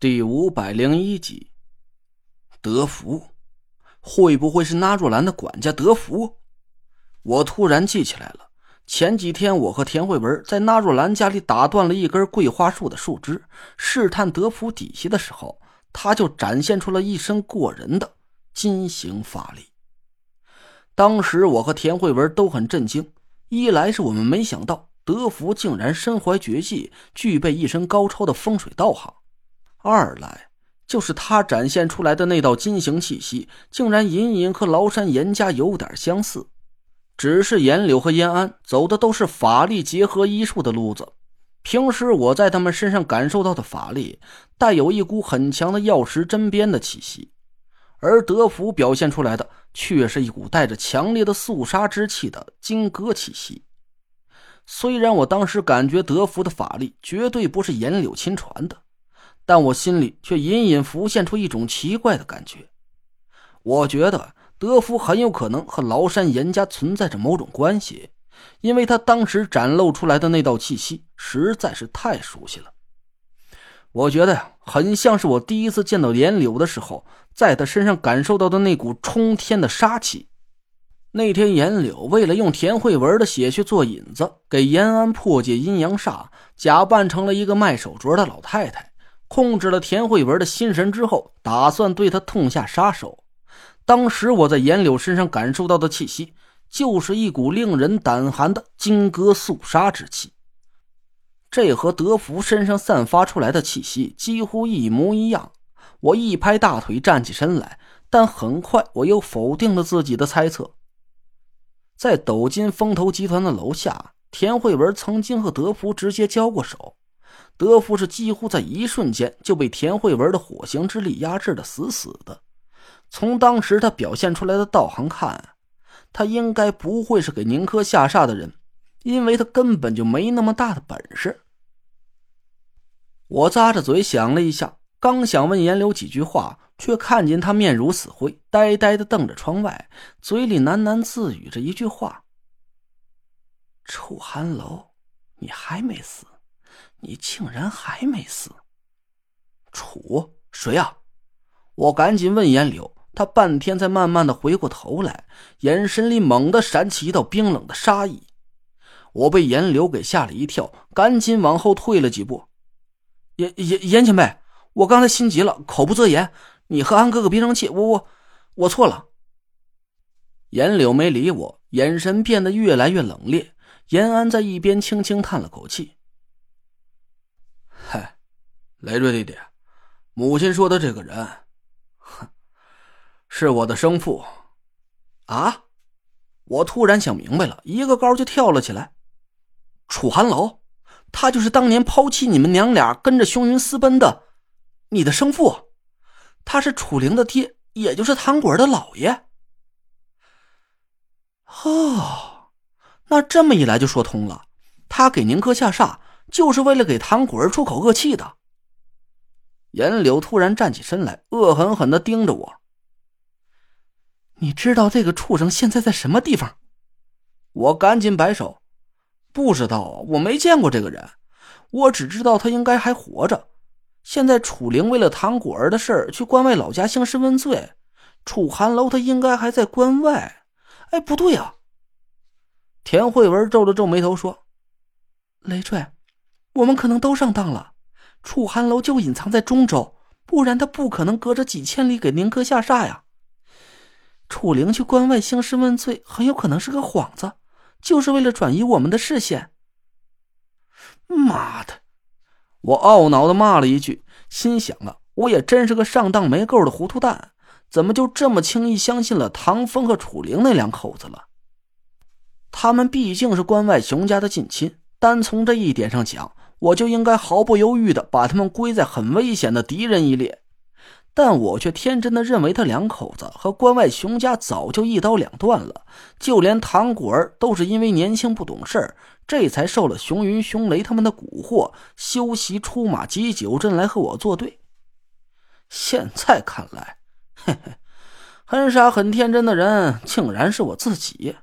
第五百零一集，德福，会不会是纳若兰的管家德福？我突然记起来了，前几天我和田慧文在纳若兰家里打断了一根桂花树的树枝，试探德福底细的时候，他就展现出了一身过人的金型法力。当时我和田慧文都很震惊，一来是我们没想到德福竟然身怀绝技，具备一身高超的风水道行。二来就是他展现出来的那道金型气息，竟然隐隐和崂山严家有点相似，只是严柳和严安走的都是法力结合医术的路子。平时我在他们身上感受到的法力，带有一股很强的药石针砭的气息，而德福表现出来的却是一股带着强烈的肃杀之气的金戈气息。虽然我当时感觉德福的法力绝对不是严柳亲传的。但我心里却隐隐浮现出一种奇怪的感觉，我觉得德福很有可能和崂山严家存在着某种关系，因为他当时展露出来的那道气息实在是太熟悉了。我觉得呀，很像是我第一次见到严柳的时候，在他身上感受到的那股冲天的杀气。那天，严柳为了用田慧文的血去做引子，给延安破解阴阳煞，假扮成了一个卖手镯的老太太。控制了田慧文的心神之后，打算对他痛下杀手。当时我在严柳身上感受到的气息，就是一股令人胆寒的金戈肃杀之气。这和德福身上散发出来的气息几乎一模一样。我一拍大腿，站起身来，但很快我又否定了自己的猜测。在斗金风投集团的楼下，田慧文曾经和德福直接交过手。德福是几乎在一瞬间就被田慧文的火星之力压制的死死的。从当时他表现出来的道行看，他应该不会是给宁珂下煞的人，因为他根本就没那么大的本事。我咂着嘴想了一下，刚想问严柳几句话，却看见他面如死灰，呆呆的瞪着窗外，嘴里喃喃自语着一句话：“楚寒楼，你还没死。”你竟然还没死！楚谁呀？我赶紧问严柳，他半天才慢慢的回过头来，眼神里猛地闪起一道冰冷的杀意。我被严柳给吓了一跳，赶紧往后退了几步。严严严前辈，我刚才心急了，口不择言，你和安哥哥别生气，我我我错了。严柳没理我，眼神变得越来越冷冽。严安在一边轻轻叹了口气。雷瑞弟弟，母亲说的这个人，哼，是我的生父。啊！我突然想明白了，一个高就跳了起来。楚寒楼，他就是当年抛弃你们娘俩跟着凶云私奔的你的生父，他是楚灵的爹，也就是唐果儿的姥爷。哦，那这么一来就说通了，他给宁珂下煞。就是为了给唐果儿出口恶气的。严柳突然站起身来，恶狠狠的盯着我。你知道这个畜生现在在什么地方？我赶紧摆手，不知道啊，我没见过这个人。我只知道他应该还活着。现在楚灵为了唐果儿的事儿去关外老家兴师问罪，楚寒楼他应该还在关外。哎，不对啊！田慧文皱了皱眉头说：“雷坠。”我们可能都上当了，楚寒楼就隐藏在中州，不然他不可能隔着几千里给宁珂下煞呀。楚灵去关外兴师问罪，很有可能是个幌子，就是为了转移我们的视线。妈的！我懊恼的骂了一句，心想啊，我也真是个上当没够的糊涂蛋，怎么就这么轻易相信了唐风和楚灵那两口子了？他们毕竟是关外熊家的近亲，单从这一点上讲。我就应该毫不犹豫的把他们归在很危险的敌人一列，但我却天真的认为他两口子和关外熊家早就一刀两断了，就连唐果儿都是因为年轻不懂事儿这才受了熊云、熊雷他们的蛊惑，修习出马击九阵来和我作对。现在看来，嘿嘿，很傻很天真的人，竟然是我自己。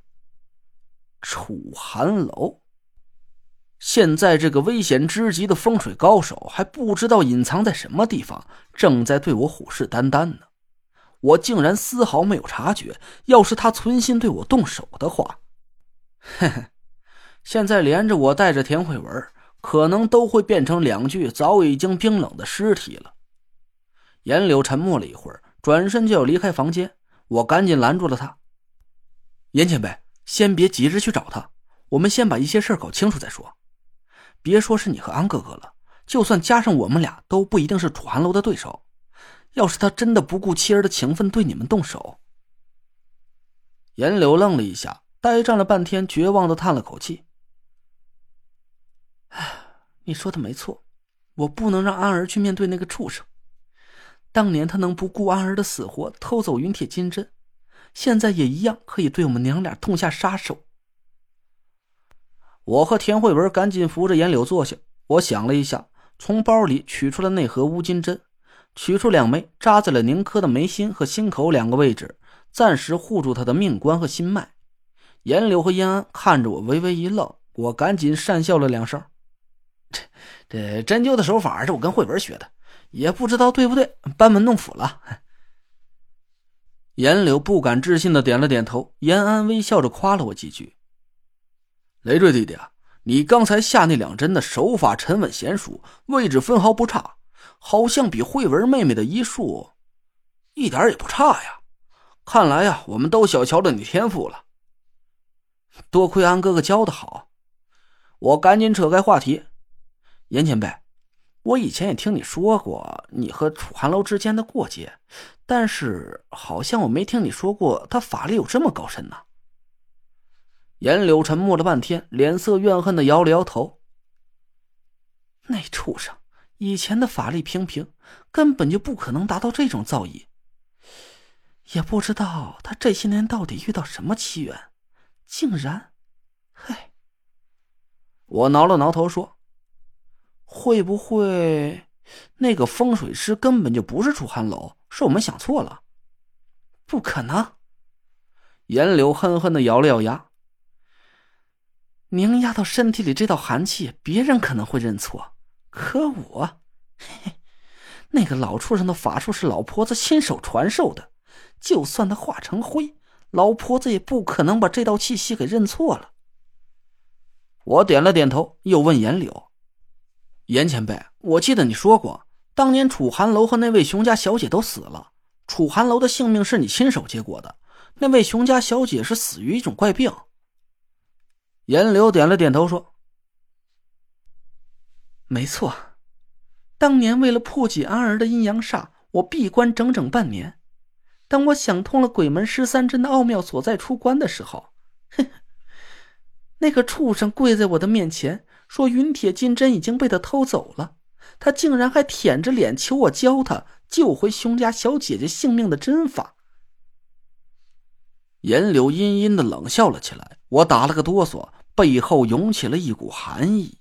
楚寒楼。现在这个危险之极的风水高手还不知道隐藏在什么地方，正在对我虎视眈眈呢。我竟然丝毫没有察觉。要是他存心对我动手的话，嘿嘿，现在连着我带着田慧文，可能都会变成两具早已经冰冷的尸体了。严柳沉默了一会儿，转身就要离开房间，我赶紧拦住了他。严前辈，先别急着去找他，我们先把一些事搞清楚再说。别说是你和安哥哥了，就算加上我们俩，都不一定是楚寒楼的对手。要是他真的不顾妻儿的情分对你们动手，严柳愣了一下，呆站了半天，绝望的叹了口气：“哎，你说的没错，我不能让安儿去面对那个畜生。当年他能不顾安儿的死活偷走云铁金针，现在也一样可以对我们娘俩痛下杀手。”我和田慧文赶紧扶着严柳坐下。我想了一下，从包里取出了那盒乌金针，取出两枚，扎在了宁珂的眉心和心口两个位置，暂时护住他的命关和心脉。严柳和燕安看着我，微微一愣。我赶紧讪笑了两声：“这这针灸的手法是我跟慧文学的，也不知道对不对，班门弄斧了。”严柳不敢置信的点了点头，延安微笑着夸了我几句。累赘弟弟啊，你刚才下那两针的手法沉稳娴熟，位置分毫不差，好像比慧文妹妹的医术一点也不差呀。看来呀，我们都小瞧了你天赋了。多亏安哥哥教的好，我赶紧扯开话题。严前辈，我以前也听你说过你和楚寒楼之间的过节，但是好像我没听你说过他法力有这么高深呢。严柳沉默了半天，脸色怨恨的摇了摇头。那畜生以前的法力平平，根本就不可能达到这种造诣。也不知道他这些年到底遇到什么奇缘，竟然……嘿，我挠了挠头说：“会不会那个风水师根本就不是楚寒楼，是我们想错了？”不可能！严柳恨恨的咬了咬牙。凝压到身体里这道寒气，别人可能会认错，可我，嘿，那个老畜生的法术是老婆子亲手传授的，就算他化成灰，老婆子也不可能把这道气息给认错了。我点了点头，又问严柳：“严前辈，我记得你说过，当年楚寒楼和那位熊家小姐都死了，楚寒楼的性命是你亲手接过的，那位熊家小姐是死于一种怪病。”严柳点了点头，说：“没错，当年为了破解安儿的阴阳煞，我闭关整整半年。当我想通了鬼门十三针的奥妙所在，出关的时候，哼，那个畜生跪在我的面前，说云铁金针已经被他偷走了。他竟然还舔着脸求我教他救回熊家小姐姐性命的针法。”严柳阴阴的冷笑了起来，我打了个哆嗦。背后涌起了一股寒意。